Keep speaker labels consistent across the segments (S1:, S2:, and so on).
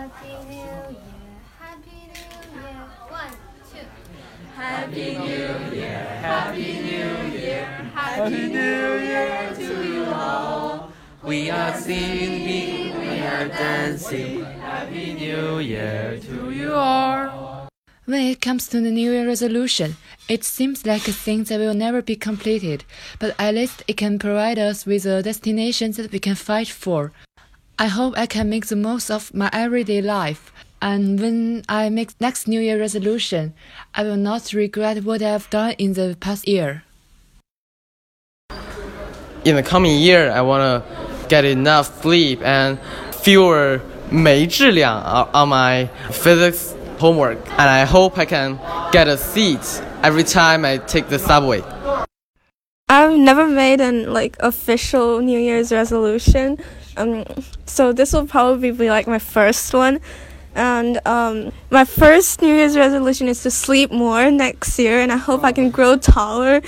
S1: Happy New Year, Happy New Year. One, two.
S2: Happy New Year, Happy New Year, Happy New Year to you all. We are singing, we are dancing. Happy New Year to you all.
S3: When it comes to the New Year resolution, it seems like a thing that will never be completed, but at least it can provide us with a destination that we can fight for. I hope I can make the most of my everyday life, and when I make next New Year resolution, I will not regret what I have done in the past year.
S4: In the coming year, I want to get enough sleep and fewer 没质量 on my physics homework, and I hope I can get a seat every time I take the subway.
S5: I've never made an like official New Year's resolution, um, so this will probably be like my first one. And um, my first New Year's resolution is to sleep more next year, and I hope I can grow taller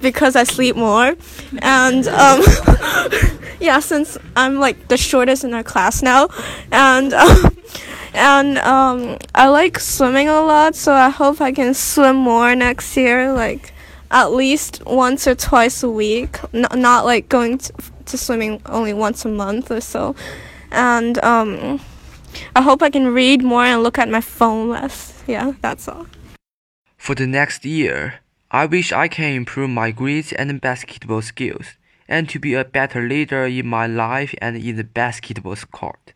S5: because I sleep more. And um, yeah, since I'm like the shortest in our class now, and um, and um, I like swimming a lot, so I hope I can swim more next year, like at least once or twice a week, N- not like going to, to swimming only once a month or so. And um, I hope I can read more and look at my phone less. Yeah, that's all.
S6: For the next year, I wish I can improve my grades and basketball skills, and to be a better leader in my life and in the basketball court.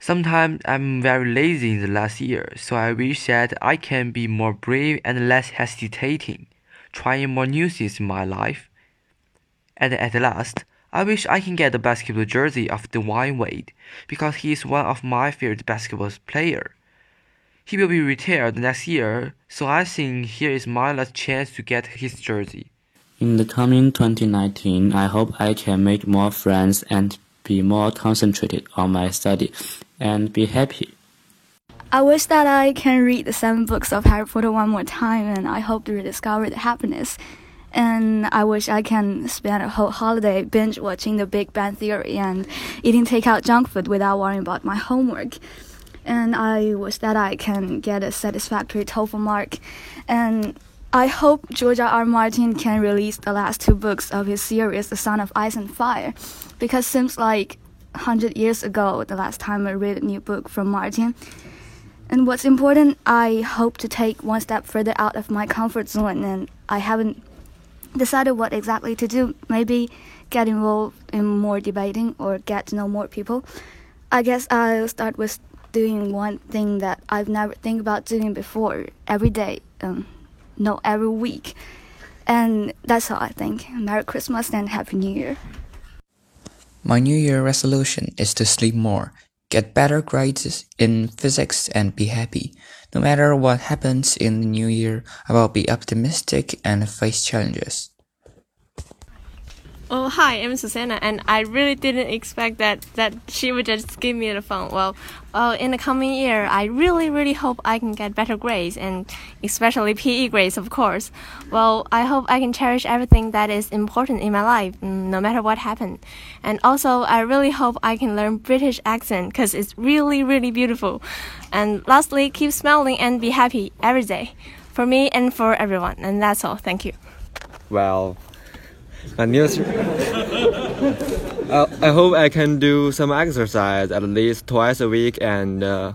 S6: Sometimes I'm very lazy in the last year, so I wish that I can be more brave and less hesitating, trying more new things in my life. And at last, I wish I can get the basketball jersey of Dwyane Wade because he is one of my favorite basketball players. He will be retired next year, so I think here is my last chance to get his jersey.
S7: In the coming 2019, I hope I can make more friends and be more concentrated on my study and be happy.
S8: I wish that I can read the seven books of Harry Potter one more time, and I hope to rediscover the happiness. And I wish I can spend a whole holiday binge watching The Big Bang Theory and eating takeout junk food without worrying about my homework. And I wish that I can get a satisfactory TOEFL mark. And I hope George R. Martin can release the last two books of his series, The Song of Ice and Fire, because seems like 100 years ago, the last time I read a new book from Martin. And what's important, I hope to take one step further out of my comfort zone, and I haven't decided what exactly to do. Maybe get involved in more debating or get to know more people. I guess I'll start with doing one thing that I've never think about doing before every day, um, no, every week. And that's all I think. Merry Christmas and Happy New Year.
S9: My New Year resolution is to sleep more, get better grades in physics, and be happy. No matter what happens in the new year, I will be optimistic and face challenges.
S10: Oh, hi, I'm Susanna, and I really didn't expect that, that she would just give me the phone. Well, uh, in the coming year, I really, really hope I can get better grades, and especially PE grades, of course. Well, I hope I can cherish everything that is important in my life, mm, no matter what happened. And also, I really hope I can learn British accent, because it's really, really beautiful. And lastly, keep smiling and be happy every day, for me and for everyone. And that's all. Thank you.
S11: Well, news. uh, I hope I can do some exercise at least twice a week, and uh,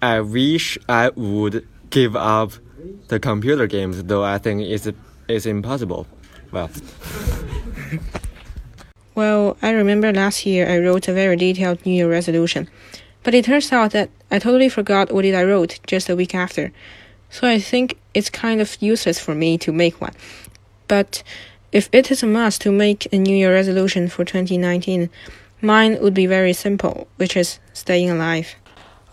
S11: I wish I would give up the computer games, though I think it's it's impossible. Well.
S12: well, I remember last year I wrote a very detailed New Year resolution, but it turns out that I totally forgot what it I wrote just a week after. So I think it's kind of useless for me to make one. But if it is a must to make a New Year resolution for 2019, mine would be very simple, which is staying alive.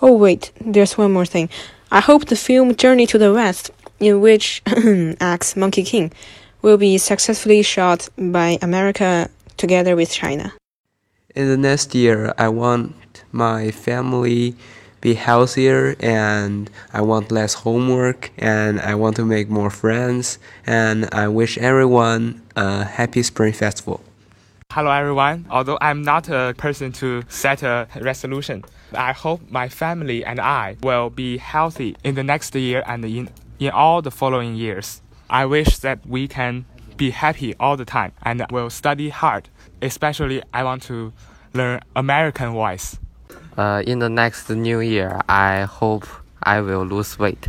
S12: Oh, wait, there's one more thing. I hope the film Journey to the West, in which acts Monkey King, will be successfully shot by America together with China.
S13: In the next year, I want my family be healthier and I want less homework and I want to make more friends and I wish everyone a happy spring festival.
S14: Hello everyone. Although I'm not a person to set a resolution, I hope my family and I will be healthy in the next year and in, in all the following years. I wish that we can be happy all the time and will study hard. Especially I want to learn American voice.
S4: Uh, in the next new year, I hope I will lose weight.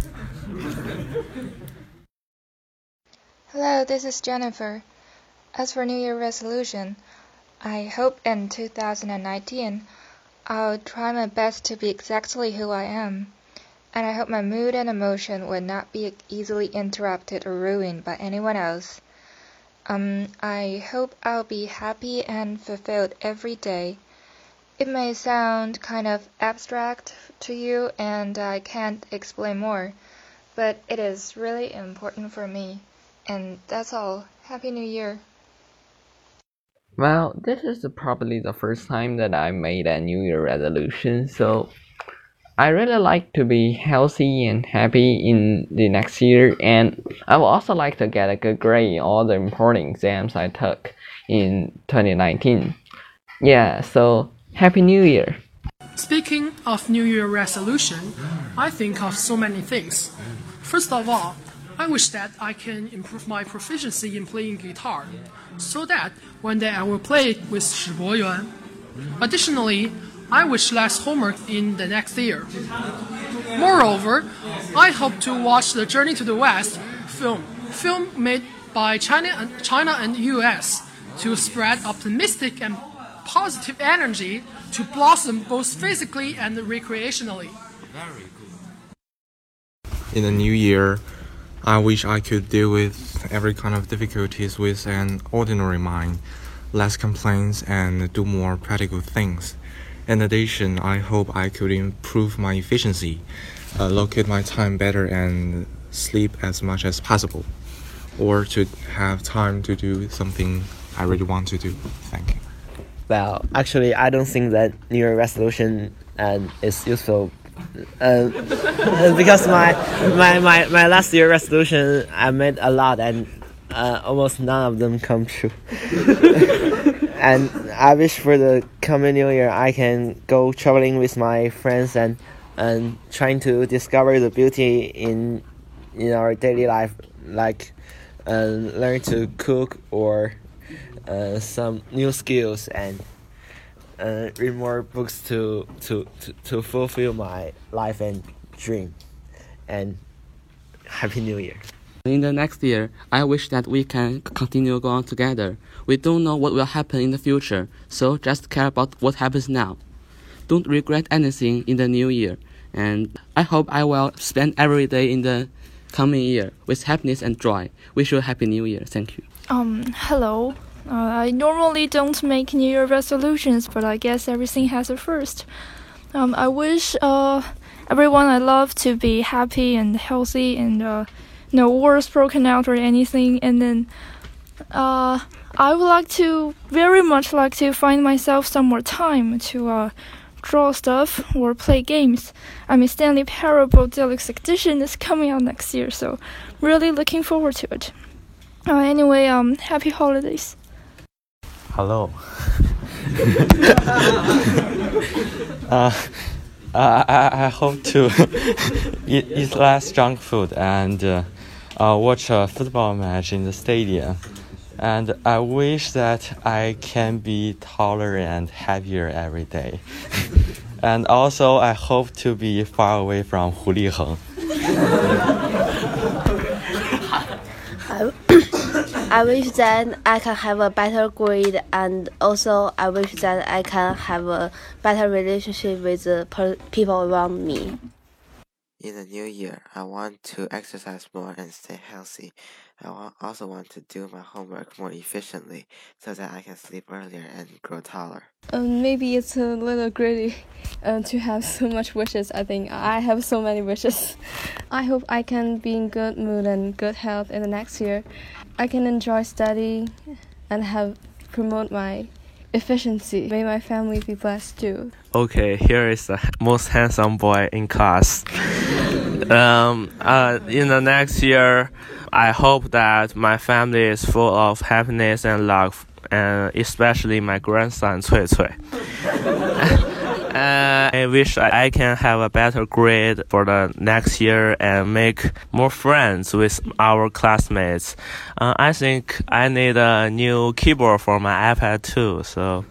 S15: Hello, this is Jennifer. As for New Year resolution, I hope in 2019 I'll try my best to be exactly who I am, and I hope my mood and emotion will not be easily interrupted or ruined by anyone else. Um, I hope I'll be happy and fulfilled every day. It may sound kind of abstract to you, and I can't explain more, but it is really important for me. And that's all. Happy New Year.
S10: Well, this is probably the first time that I made a New Year resolution, so I really like to be healthy and happy in the next year, and I would also like to get a good grade in all the important exams I took in 2019. Yeah, so Happy New Year!
S16: Speaking of New Year resolution, I think of so many things. First of all, I wish that I can improve my proficiency in playing guitar, so that one day I will play it with Shi Yuan. Additionally, I wish less homework in the next year. Moreover, I hope to watch the Journey to the West film, film made by China and, China and US, to spread optimistic and positive energy to blossom both physically and recreationally.
S17: Very good. In the new year, I wish I could deal with every kind of difficulties with an ordinary mind, less complaints, and do more practical things. In addition, I hope I could improve my efficiency, uh, locate my time better, and sleep as much as possible, or to have time to do something I really want to do. Thank you.
S18: Well, actually, I don't think that New Year resolution uh, is useful uh, because my, my my my last year resolution I made a lot and uh, almost none of them come true. and I wish for the coming new year I can go traveling with my friends and and trying to discover the beauty in in our daily life, like uh, learn to cook or uh, some new skills and uh, read more books to, to, to, to fulfill my life and dream. And Happy New Year.
S7: In the next year, I wish that we can continue going together. We don't know what will happen in the future, so just care about what happens now. Don't regret anything in the new year, and I hope I will spend every day in the coming year with happiness and joy. Wish you a happy new year. Thank you.
S19: Um, hello. Uh, I normally don't make New Year resolutions, but I guess everything has a first. Um, I wish uh, everyone I love to be happy and healthy and uh, no wars broken out or anything. And then uh, I would like to very much like to find myself some more time to uh, draw stuff or play games. I mean, Stanley Parable Deluxe Edition is coming out next year, so really looking forward to it. Uh, anyway, um, happy holidays.
S20: Hello. uh, I, I hope to eat, eat less junk food and uh, uh, watch a football match in the stadium. And I wish that I can be taller and happier every day. and also, I hope to be far away from Hu Liheng.
S13: I wish that I can have a better grade, and also I wish that I can have a better relationship with the people around me.
S21: In the new year, I want to exercise more and stay healthy. I also want to do my homework more efficiently so that I can sleep earlier and grow taller.
S22: Um, maybe it's a little greedy uh, to have so much wishes. I think I have so many wishes. I hope I can be in good mood and good health in the next year. I can enjoy studying and have promote my efficiency. May my family be blessed too.
S23: Okay, here is the most handsome boy in class. um, uh, in the next year, I hope that my family is full of happiness and love, and especially my grandson Cui Cui. Uh, I wish I can have a better grade for the next year and make more friends with our classmates. Uh, I think I need a new keyboard for my iPad too. So,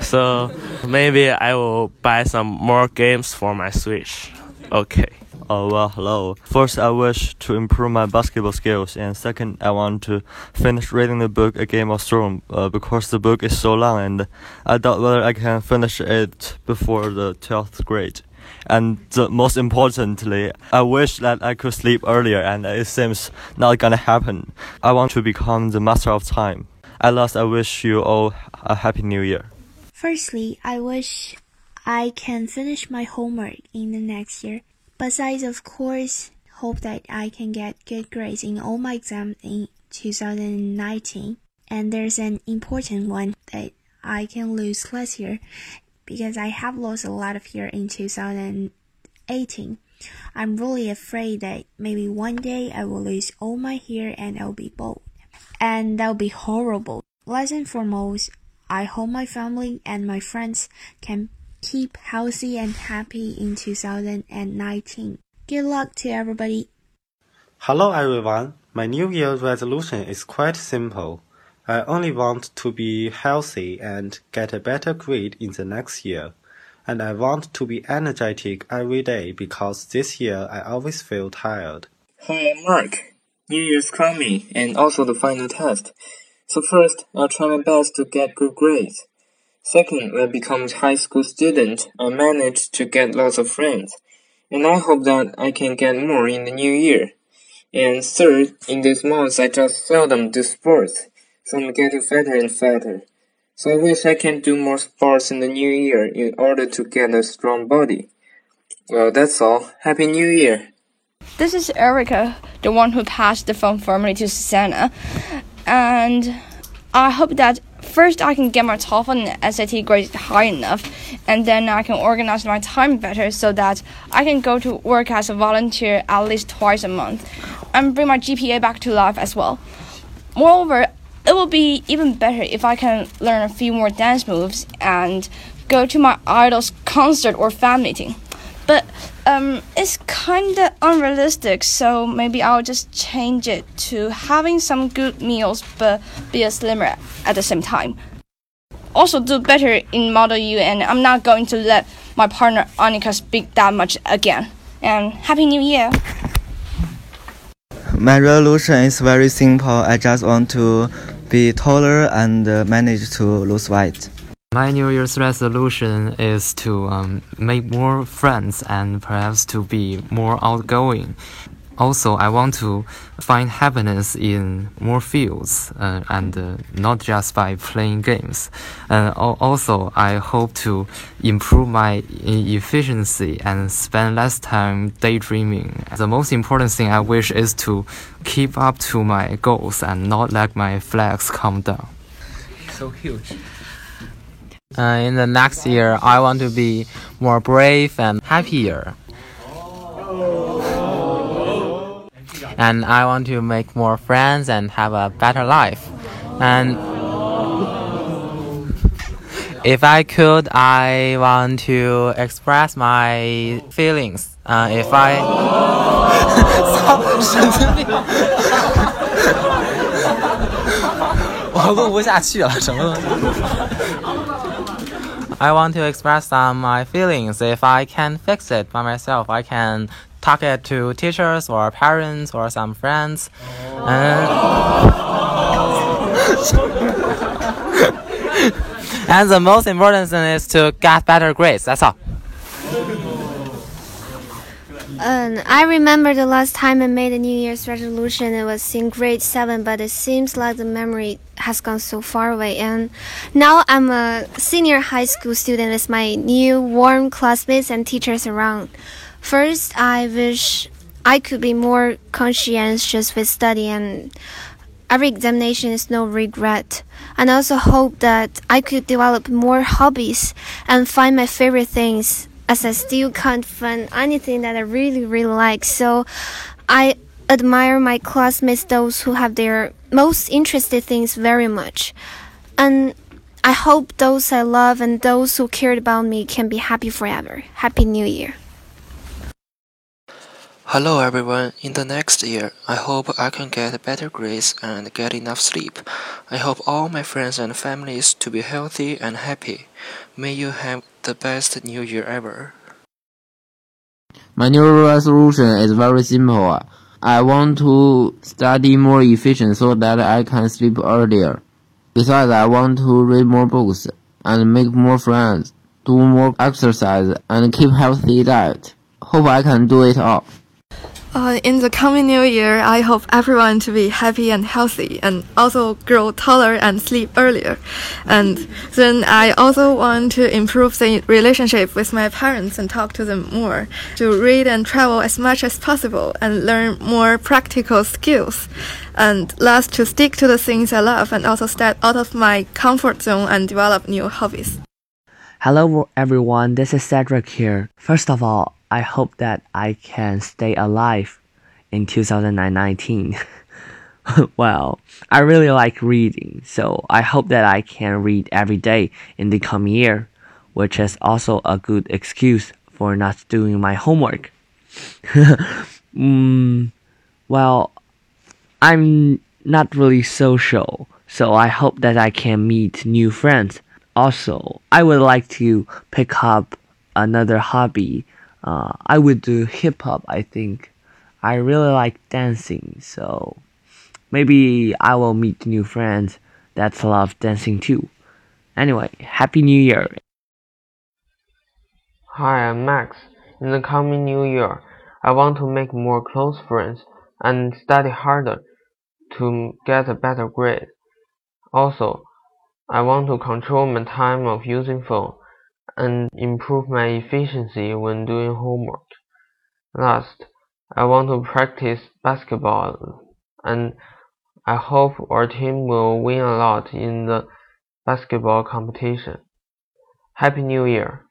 S23: so maybe I will buy some more games for my Switch. Okay.
S24: Oh well, hello. First, I wish to improve my basketball skills, and second, I want to finish reading the book A Game of Thrones uh, because the book is so long, and I doubt whether I can finish it before the twelfth grade. And the, most importantly, I wish that I could sleep earlier, and it seems not gonna happen. I want to become the master of time. At last, I wish you all a happy new year.
S25: Firstly, I wish I can finish my homework in the next year. Besides, of course, hope that I can get good grades in all my exams in 2019. And there's an important one that I can lose less hair because I have lost a lot of hair in 2018. I'm really afraid that maybe one day I will lose all my hair and I'll be bald. And that'll be horrible. Last and foremost, I hope my family and my friends can keep healthy and happy in 2019. Good luck to everybody.
S26: Hello everyone. My New Year resolution is quite simple. I only want to be healthy and get a better grade in the next year. And I want to be energetic every day because this year I always feel tired.
S27: Hi, I'm Mark. New Year's coming and also the final test. So first, I'll try my best to get good grades. Second, when I become high school student, I managed to get lots of friends, and I hope that I can get more in the new year. And third, in these months I just seldom do sports, so I'm getting fatter and fatter. So I wish I can do more sports in the new year in order to get a strong body. Well, that's all. Happy New Year!
S28: This is Erica, the one who passed the phone formally to Susanna, and I hope that first I can get my TOEFL and SAT grades high enough, and then I can organize my time better so that I can go to work as a volunteer at least twice a month, and bring my GPA back to life as well. Moreover, it will be even better if I can learn a few more dance moves and go to my idol's concert or fan meeting. But um, it's kind of unrealistic, so maybe I'll just change it to having some good meals but be a slimmer at the same time. Also, do better in Model U, and I'm not going to let my partner Annika speak that much again. And Happy New Year!
S29: My resolution is very simple. I just want to be taller and manage to lose weight.
S20: My New Year's resolution is to um, make more friends and perhaps to be more outgoing. Also, I want to find happiness in more fields uh, and uh, not just by playing games. And also, I hope to improve my efficiency and spend less time daydreaming. The most important thing I wish is to keep up to my goals and not let my flags come down.
S4: So huge.
S30: Uh, in the next year, I want to be more brave and happier. And I want to make more friends and have a better life. And if I could, I want to express my feelings. Uh, if I.
S4: 我录不下去了，什么东西？
S30: I want to express some my feelings. If I can fix it by myself, I can talk it to teachers or parents or some friends. And, and the most important thing is to get better grades. That's all.
S31: Um, I remember the last time I made a New Year's resolution. It was in grade seven, but it seems like the memory has gone so far away. And now I'm a senior high school student with my new warm classmates and teachers around. First, I wish I could be more conscientious with study and every examination is no regret. And I also hope that I could develop more hobbies and find my favorite things as I still can't find anything that I really, really like. So I admire my classmates, those who have their most interested things very much. And I hope those I love and those who cared about me can be happy forever. Happy New Year.
S32: Hello everyone. In the next year, I hope I can get better grades and get enough sleep. I hope all my friends and families to be healthy and happy. May you have the best new year ever.
S33: My new resolution is very simple. I want to study more efficient so that I can sleep earlier. Besides, I want to read more books and make more friends, do more exercise, and keep healthy diet. Hope I can do it all.
S34: Uh, in the coming new year, I hope everyone to be happy and healthy and also grow taller and sleep earlier. And then I also want to improve the relationship with my parents and talk to them more, to read and travel as much as possible and learn more practical skills. And last, to stick to the things I love and also step out of my comfort zone and develop new hobbies.
S35: Hello everyone, this is Cedric here. First of all, I hope that I can stay alive in 2019. well, I really like reading, so I hope that I can read every day in the coming year, which is also a good excuse for not doing my homework. mm, well, I'm not really social, so I hope that I can meet new friends. Also, I would like to pick up another hobby uh, I would do hip hop. I think I really like dancing, so maybe I will meet new friends that love dancing too. Anyway, happy New Year!
S30: Hi, I'm Max. In the coming new year, I want to make more close friends and study harder to get a better grade. Also, I want to control my time of using phone and improve my efficiency when doing homework. Last, I want to practice basketball and I hope our team will win a lot in the basketball competition. Happy New Year!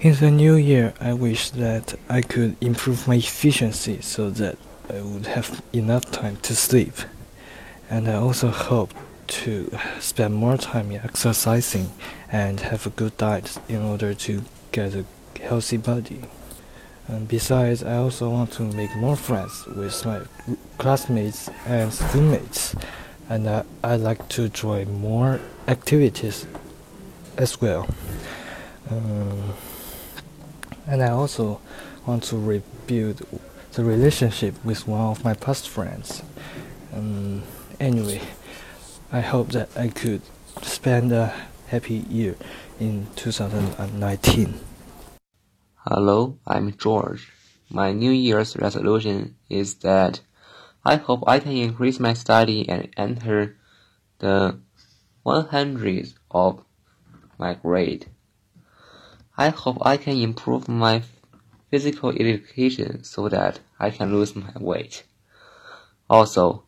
S36: In the new year, I wish that I could improve my efficiency so that I would have enough time to sleep. And I also hope to spend more time exercising and have a good diet in order to get a healthy body. And besides, I also want to make more friends with my classmates and schoolmates, and I, I like to join more activities as well. Um, and I also want to rebuild the relationship with one of my past friends. Um, anyway. I hope that I could spend a happy year in 2019.
S33: Hello, I'm George. My New Year's resolution is that I hope I can increase my study and enter the 100th of my grade. I hope I can improve my physical education so that I can lose my weight. Also,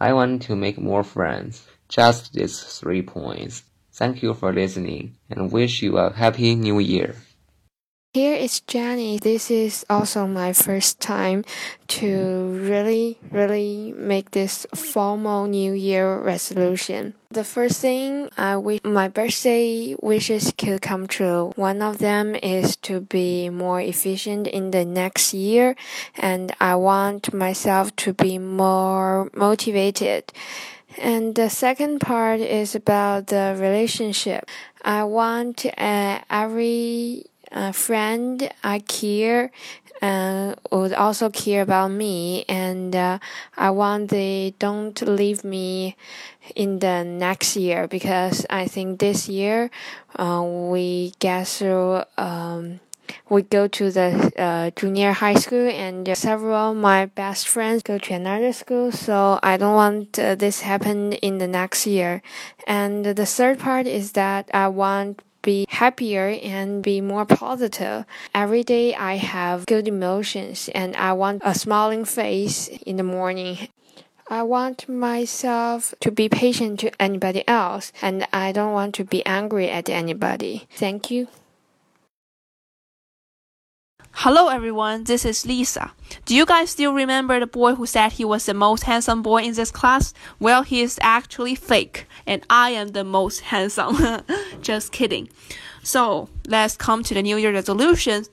S33: I want to make more friends. Just these three points. Thank you for listening and wish you a happy new year.
S37: Here is Jenny. This is also my first time to really, really make this formal New Year resolution. The first thing I wish my birthday wishes could come true. One of them is to be more efficient in the next year, and I want myself to be more motivated. And the second part is about the relationship. I want uh, every a friend I care uh, would also care about me, and uh, I want they don't leave me in the next year because I think this year uh, we get through. Um, we go to the uh, junior high school and several of my best friends go to another school so i don't want uh, this happen in the next year and the third part is that i want be happier and be more positive. Every day I have good emotions and I want a smiling face in the morning. I want myself to be patient to anybody else and I don't want to be angry at anybody. Thank you.
S38: Hello everyone, this is Lisa. Do you guys still remember the boy who said he was the most handsome boy in this class? Well, he is actually fake, and I am the most handsome. Just kidding. So, let's come to the New Year resolutions.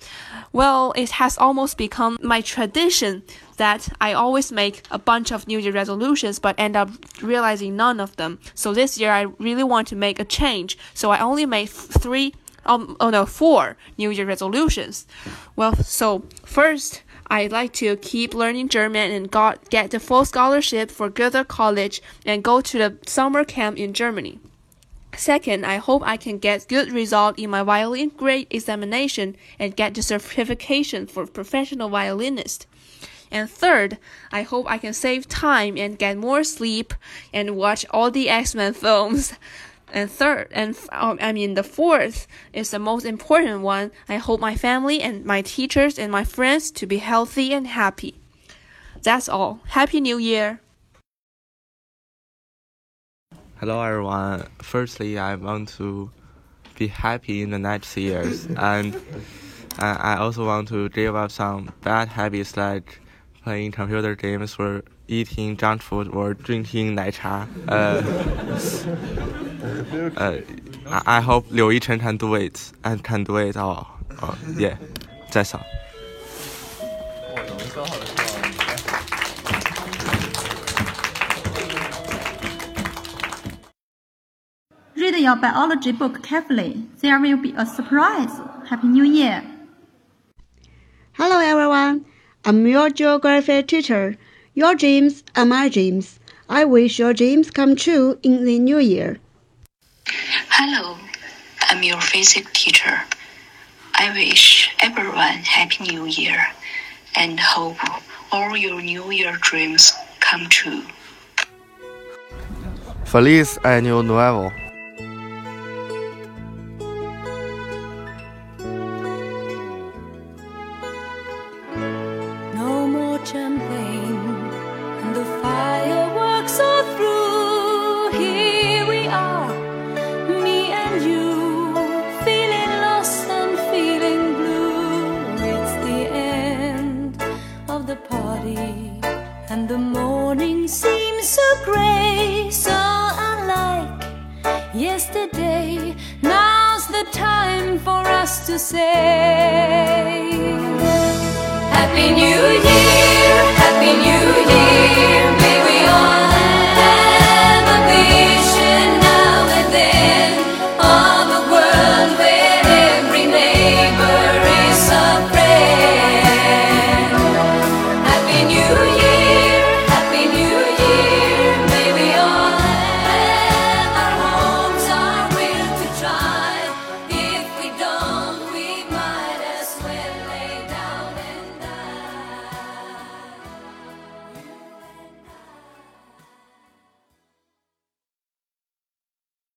S38: Well, it has almost become my tradition that I always make a bunch of New Year resolutions but end up realizing none of them. So this year I really want to make a change. So I only made three um, oh no, four New Year resolutions. Well, so first, I'd like to keep learning German and got, get the full scholarship for Goethe College and go to the summer camp in Germany. Second, I hope I can get good result in my violin grade examination and get the certification for professional violinist. And third, I hope I can save time and get more sleep and watch all the X-Men films. And third, and um, I mean the fourth is the most important one. I hope my family and my teachers and my friends to be healthy and happy. That's all. Happy New Year.
S23: Hello everyone. Firstly, I want to be happy in the next years, and I also want to give up some bad habits like playing computer games or eating junk food or drinking 奶茶. Uh, uh, I, I hope Liu Yichen can do it and can do it all. Uh, yeah, that's all.
S39: Read your biology book carefully. There will be a surprise. Happy New Year.
S40: Hello everyone. I'm your geography teacher. Your dreams are my dreams. I wish your dreams come true in the new year.
S41: Hello, I'm your physics teacher. I wish everyone happy new year and hope all your new year dreams come true.
S42: Feliz Año Nuevo.
S43: For us to say. Happy New Year.